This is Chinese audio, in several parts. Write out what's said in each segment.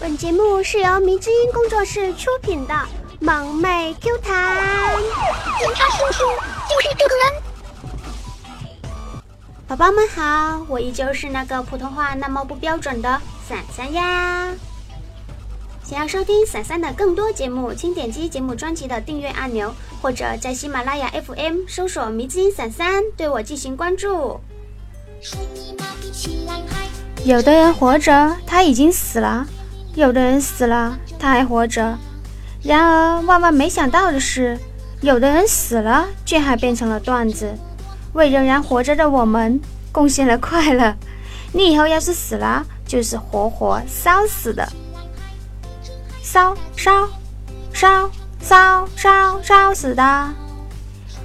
本节目是由迷之音工作室出品的《萌妹 Q 弹》，警察叔叔就是这个人。宝宝们好，我依旧是那个普通话那么不标准的伞伞呀。想要收听伞伞的更多节目，请点击节目专辑的订阅按钮，或者在喜马拉雅 FM 搜索“迷之音伞伞”对我进行关注。有的人活着，他已经死了；有的人死了，他还活着。然而，万万没想到的是，有的人死了，却还变成了段子，为仍然活着的我们贡献了快乐。你以后要是死了，就是活活烧死的，烧烧烧烧烧烧死的。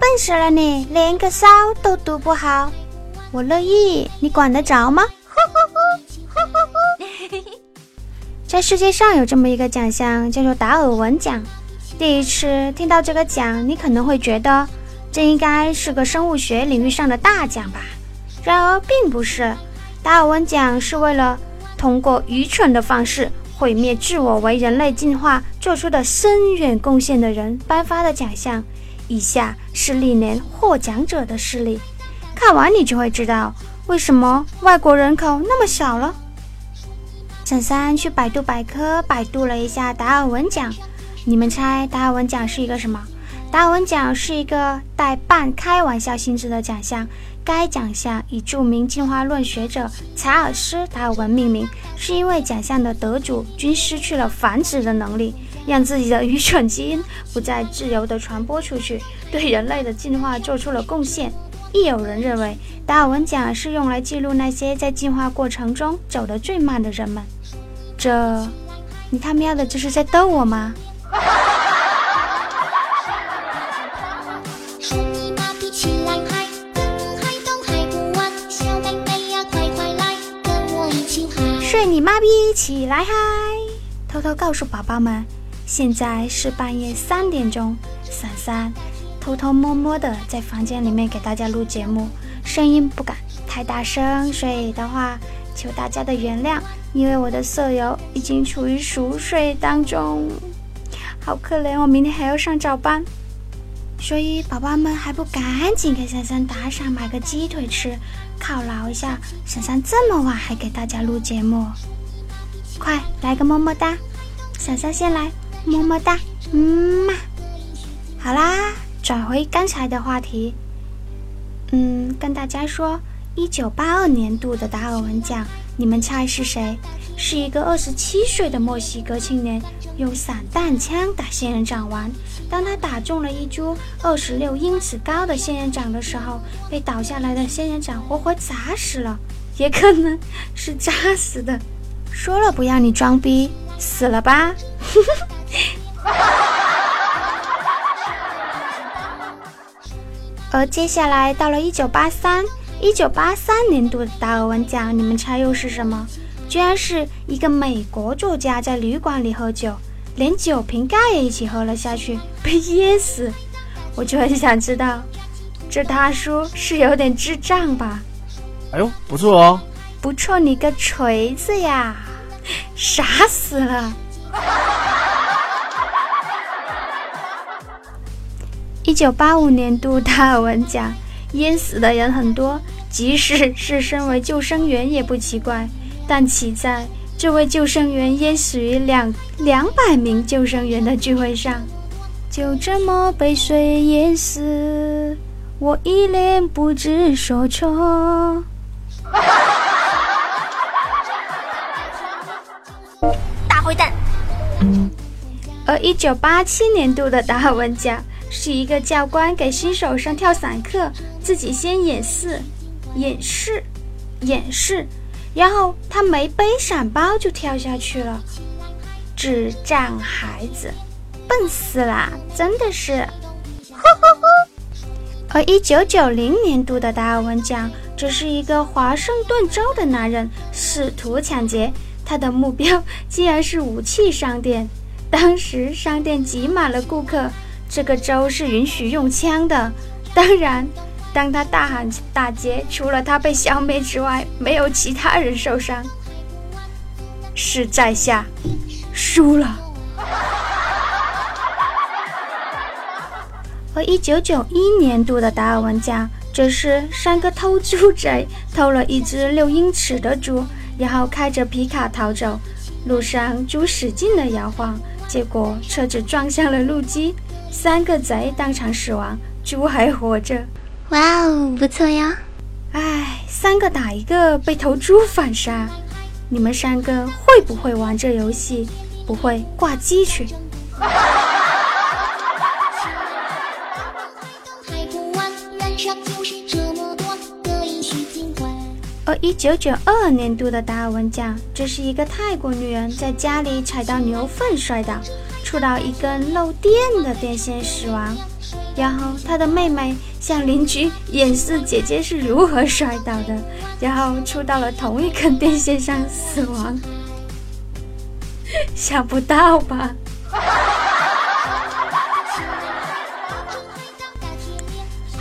笨死了你，连个烧都读不好。我乐意，你管得着吗？呵呵呵。呵呵在世界上有这么一个奖项，叫做达尔文奖。第一次听到这个奖，你可能会觉得这应该是个生物学领域上的大奖吧？然而并不是，达尔文奖是为了通过愚蠢的方式毁灭自我为人类进化做出的深远贡献的人颁发的奖项。以下是历年获奖者的事例。看完你就会知道为什么外国人口那么少了。珊珊去百度百科百度了一下达尔文奖，你们猜达尔文奖是一个什么？达尔文奖是一个带半开玩笑性质的奖项，该奖项以著名进化论学者查尔斯·达尔文命名，是因为奖项的得主均失去了繁殖的能力，让自己的愚蠢基因不再自由地传播出去，对人类的进化做出了贡献。亦有人认为，达尔文奖是用来记录那些在进化过程中走得最慢的人们。这，你他喵的这是在逗我吗？睡你妈逼起来嗨！偷偷告诉宝宝们，现在是半夜三点钟，闪闪。偷偷摸摸的在房间里面给大家录节目，声音不敢太大声，所以的话求大家的原谅，因为我的舍友已经处于熟睡当中，好可怜，我明天还要上早班，所以宝宝们还不赶紧给珊珊打赏，买个鸡腿吃，犒劳一下珊珊这么晚还给大家录节目，快来个么么哒，珊珊先来么么哒，嗯嘛，好啦。转回刚才的话题，嗯，跟大家说，一九八二年度的达尔文奖，你们猜是谁？是一个二十七岁的墨西哥青年用散弹枪打仙人掌玩，当他打中了一株二十六英尺高的仙人掌的时候，被倒下来的仙人掌活活砸死了，也可能是扎死的。说了不要你装逼，死了吧？而接下来到了一九八三，一九八三年度的达尔文奖，你们猜又是什么？居然是一个美国作家在旅馆里喝酒，连酒瓶盖也一起喝了下去，被噎死。我就很想知道，这大叔是有点智障吧？哎呦，不错哦！不错你个锤子呀！傻死了。一九八五年度达尔文奖，淹死的人很多，即使是身为救生员也不奇怪。但奇在，这位救生员淹死于两两百名救生员的聚会上，就这么被水淹死，我一脸不知所措。大坏蛋。而一九八七年度的达尔文奖。是一个教官给新手上跳伞课，自己先演示、演示、演示，然后他没背伞包就跳下去了。智障孩子，笨死啦！真的是。而一九九零年度的达尔文奖，只是一个华盛顿州的男人试图抢劫，他的目标竟然是武器商店。当时商店挤满了顾客。这个州是允许用枪的，当然，当他大喊打劫，除了他被消灭之外，没有其他人受伤。是在下输了。和一九九一年度的达尔文奖，这是三个偷猪贼偷了一只六英尺的猪，然后开着皮卡逃走，路上猪使劲的摇晃，结果车子撞向了路基，三个贼当场死亡，猪还活着。哇哦，不错呀！唉，三个打一个，被头猪反杀。你们三个会不会玩这游戏？不会，挂机去。而一九九二年度的达尔文奖，这是一个泰国女人在家里踩到牛粪摔倒，触到一根漏电的电线死亡。然后他的妹妹向邻居演示姐姐是如何摔倒的，然后触到了同一根电线上死亡。想不到吧？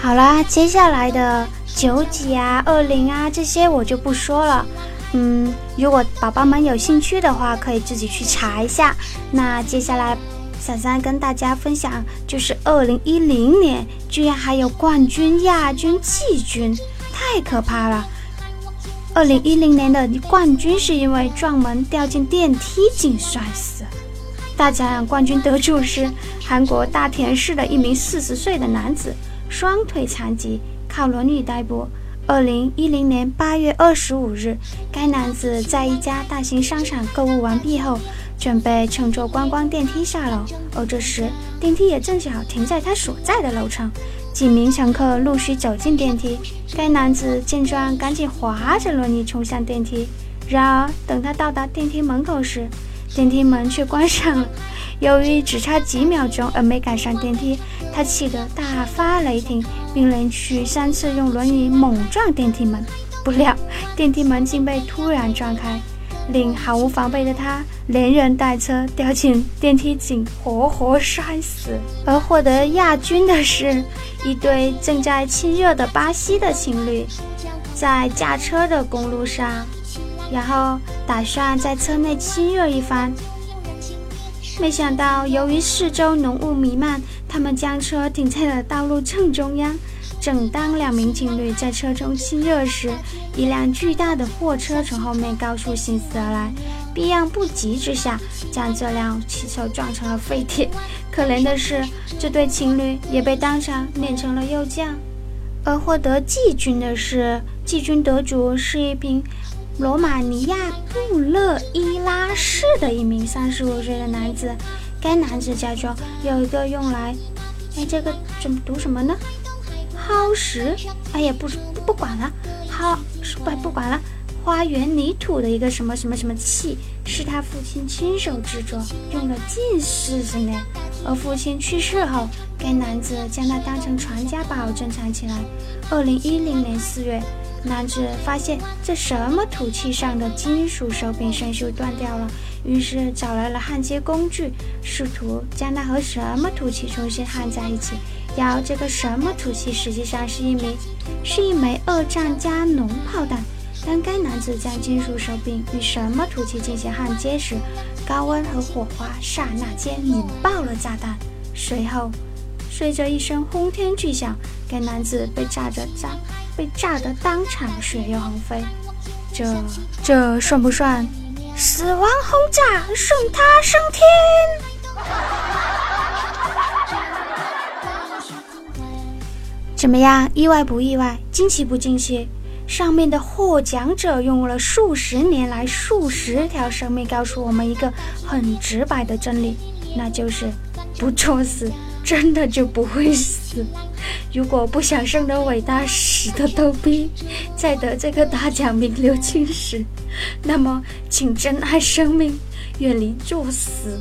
好啦，接下来的。九几啊，二零啊，这些我就不说了。嗯，如果宝宝们有兴趣的话，可以自己去查一下。那接下来，珊珊跟大家分享，就是二零一零年居然还有冠军、亚军、季军，太可怕了。二零一零年的冠军是因为撞门掉进电梯井摔死。大奖冠军得主是韩国大田市的一名四十岁的男子，双腿残疾。靠轮椅代步。二零一零年八月二十五日，该男子在一家大型商场购物完毕后，准备乘坐观光电梯下楼，而这时电梯也正巧停在他所在的楼层。几名乘客陆续走进电梯，该男子见状赶紧滑着轮椅冲向电梯。然而，等他到达电梯门口时，电梯门却关上了。由于只差几秒钟而没赶上电梯，他气得大发雷霆，并连续三次用轮椅猛撞电梯门。不料，电梯门竟被突然撞开，令毫无防备的他连人带车掉进电梯井，活活摔死。而获得亚军的是一对正在亲热的巴西的情侣，在驾车的公路上。然后打算在车内亲热一番，没想到由于四周浓雾弥漫，他们将车停在了道路正中央。正当两名情侣在车中亲热时，一辆巨大的货车从后面高速行驶而来，避让不及之下，将这辆汽车撞成了废铁。可怜的是，这对情侣也被当场碾成了肉酱。而获得季军的是，季军得主是一名。罗马尼亚布勒伊拉市的一名三十五岁的男子，该男子家中有一个用来……哎，这个怎么读什么呢？夯实？哎呀，不不管了，好，不不管了。花园泥土的一个什么什么什么器，是他父亲亲手制作，用了近四十年。而父亲去世后，该男子将它当成传家宝珍藏起来。二零一零年四月。男子发现这什么土器上的金属手柄生锈断掉了，于是找来了焊接工具，试图将它和什么土器重新焊在一起。要这个什么土器实际上是一枚是一枚二战加农炮弹。当该男子将金属手柄与什么土器进行焊接时，高温和火花刹那间引爆了炸弹。随后，随着一声轰天巨响，该男子被炸着炸。被炸得当场血肉横飞，这这算不算死亡轰炸送他升天？怎么样？意外不意外？惊奇不惊奇？上面的获奖者用了数十年来数十条生命，告诉我们一个很直白的真理，那就是不作死。真的就不会死。如果不想生的伟大，死的逗逼，在得这个大奖名留青史，那么请珍爱生命，远离作死。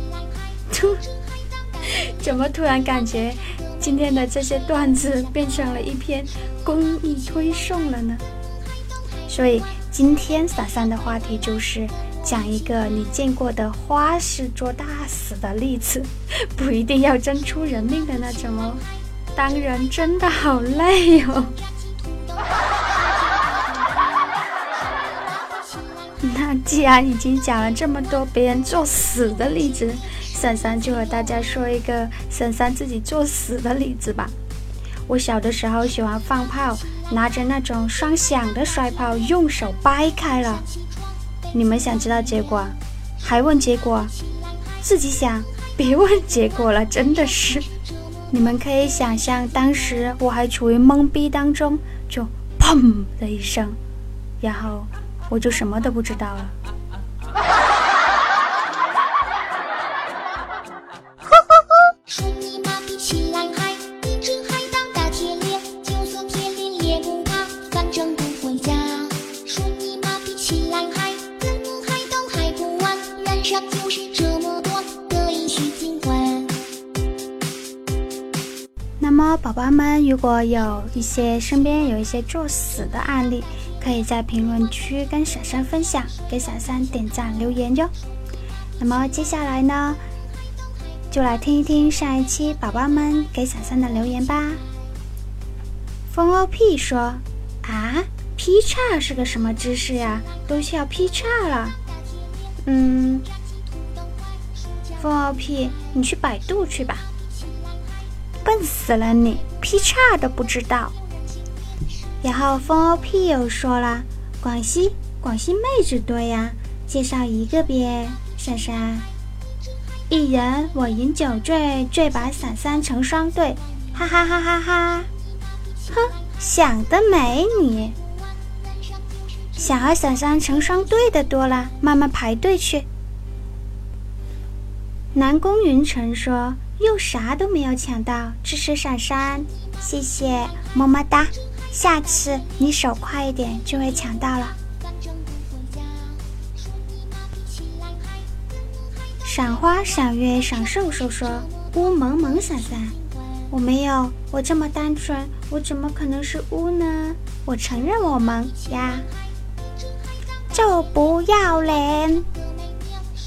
突，怎么突然感觉今天的这些段子变成了一篇公益推送了呢？所以今天撒散的话题就是。讲一个你见过的花式做大死的例子，不一定要真出人命的那种哦。当人真的好累哦。既然已经讲了这么多别人作死的例子，珊珊就和大家说一个珊珊自己作死的例子吧。我小的时候喜欢放炮，拿着那种双响的摔炮，用手掰开了。你们想知道结果？还问结果？自己想，别问结果了，真的是。你们可以想象，当时我还处于懵逼当中，就砰的一声，然后我就什么都不知道了。宝宝们，如果有一些身边有一些作死的案例，可以在评论区跟小三分享，给小三点赞留言哟。那么接下来呢，就来听一听上一期宝宝们给小三的留言吧。风 OP 说：“啊，劈叉是个什么知识呀？都需要劈叉了。”嗯，风 OP，你去百度去吧。笨死了你，劈叉都不知道。然后风 OP 又说了，广西广西妹子多呀，介绍一个呗，珊珊。一人我饮酒醉，醉把伞三成双对，哈哈哈哈哈！哼，想得美你！想和伞三成双对的多了，慢慢排队去。南宫云晨说。又啥都没有抢到，支持闪闪，谢谢，么么哒！下次你手快一点就会抢到了。赏花、赏月、赏瘦瘦说：“乌蒙蒙闪闪，我没有，我这么单纯，我怎么可能是乌呢？我承认我萌呀，就不要脸。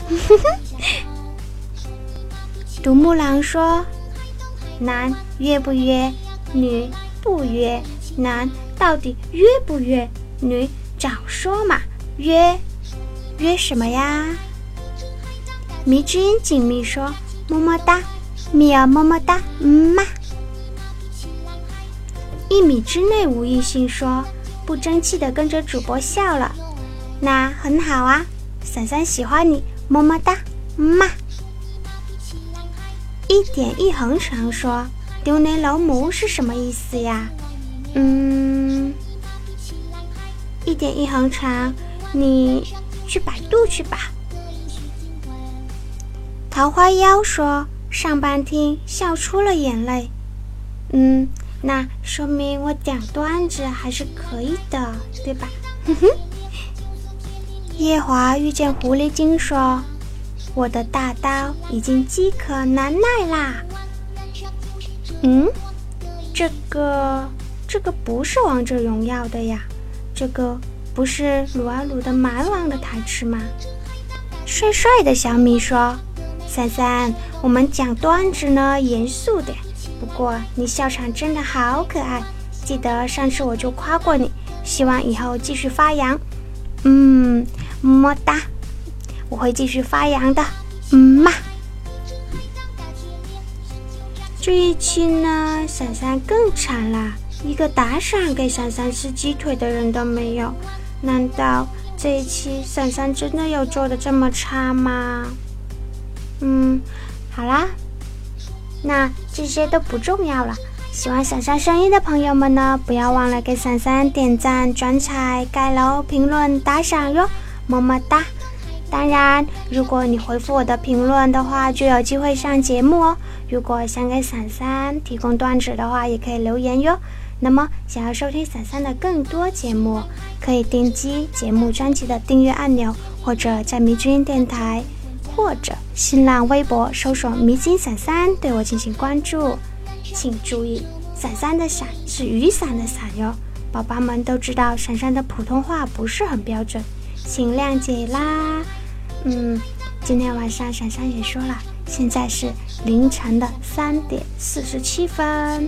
”独木狼说：“男约不约？女不约？男到底约不约？女早说嘛！约约什么呀？”迷之音锦觅说：“么么哒，米儿么么哒，嗯嘛。”一米之内无异性说：“不争气的跟着主播笑了，那很好啊，伞伞喜欢你，么么哒，嗯嘛。”一点一横长说：“丢你老母是什么意思呀？”嗯，一点一横长，你去百度去吧。桃花妖说：“上半听笑出了眼泪。”嗯，那说明我讲段子还是可以的，对吧？哼哼。夜华遇见狐狸精说。我的大刀已经饥渴难耐啦。嗯，这个这个不是王者荣耀的呀，这个不是撸啊撸的蛮王的台词吗？帅帅的小米说：“三三，我们讲段子呢，严肃点。不过你笑场真的好可爱，记得上次我就夸过你，希望以后继续发扬。嗯，么么哒。”我会继续发扬的，嗯嘛。这一期呢，闪闪更惨了，一个打赏给闪闪吃鸡腿的人都没有。难道这一期闪闪真的有做的这么差吗？嗯，好啦，那这些都不重要了。喜欢闪闪声音的朋友们呢，不要忘了给闪闪点赞、转采、盖楼、评论、打赏哟，么么哒。当然，如果你回复我的评论的话，就有机会上节目哦。如果想给伞伞提供段子的话，也可以留言哟。那么，想要收听伞伞的更多节目，可以点击节目专辑的订阅按钮，或者在迷之音电台或者新浪微博搜索“迷津伞伞”对我进行关注。请注意，伞伞的伞是雨伞的伞哟。宝宝们都知道，伞伞的普通话不是很标准，请谅解啦。嗯，今天晚上闪闪也说了，现在是凌晨的三点四十七分，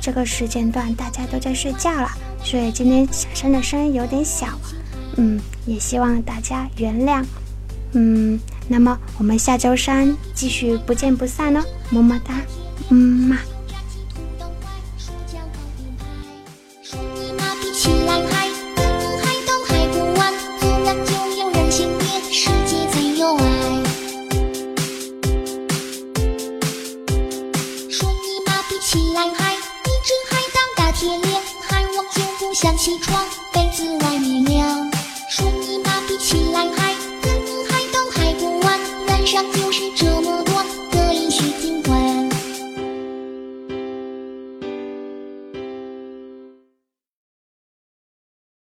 这个时间段大家都在睡觉了，所以今天闪闪的声音有点小。嗯，也希望大家原谅。嗯，那么我们下周三继续不见不散哦，么么哒，嗯嘛。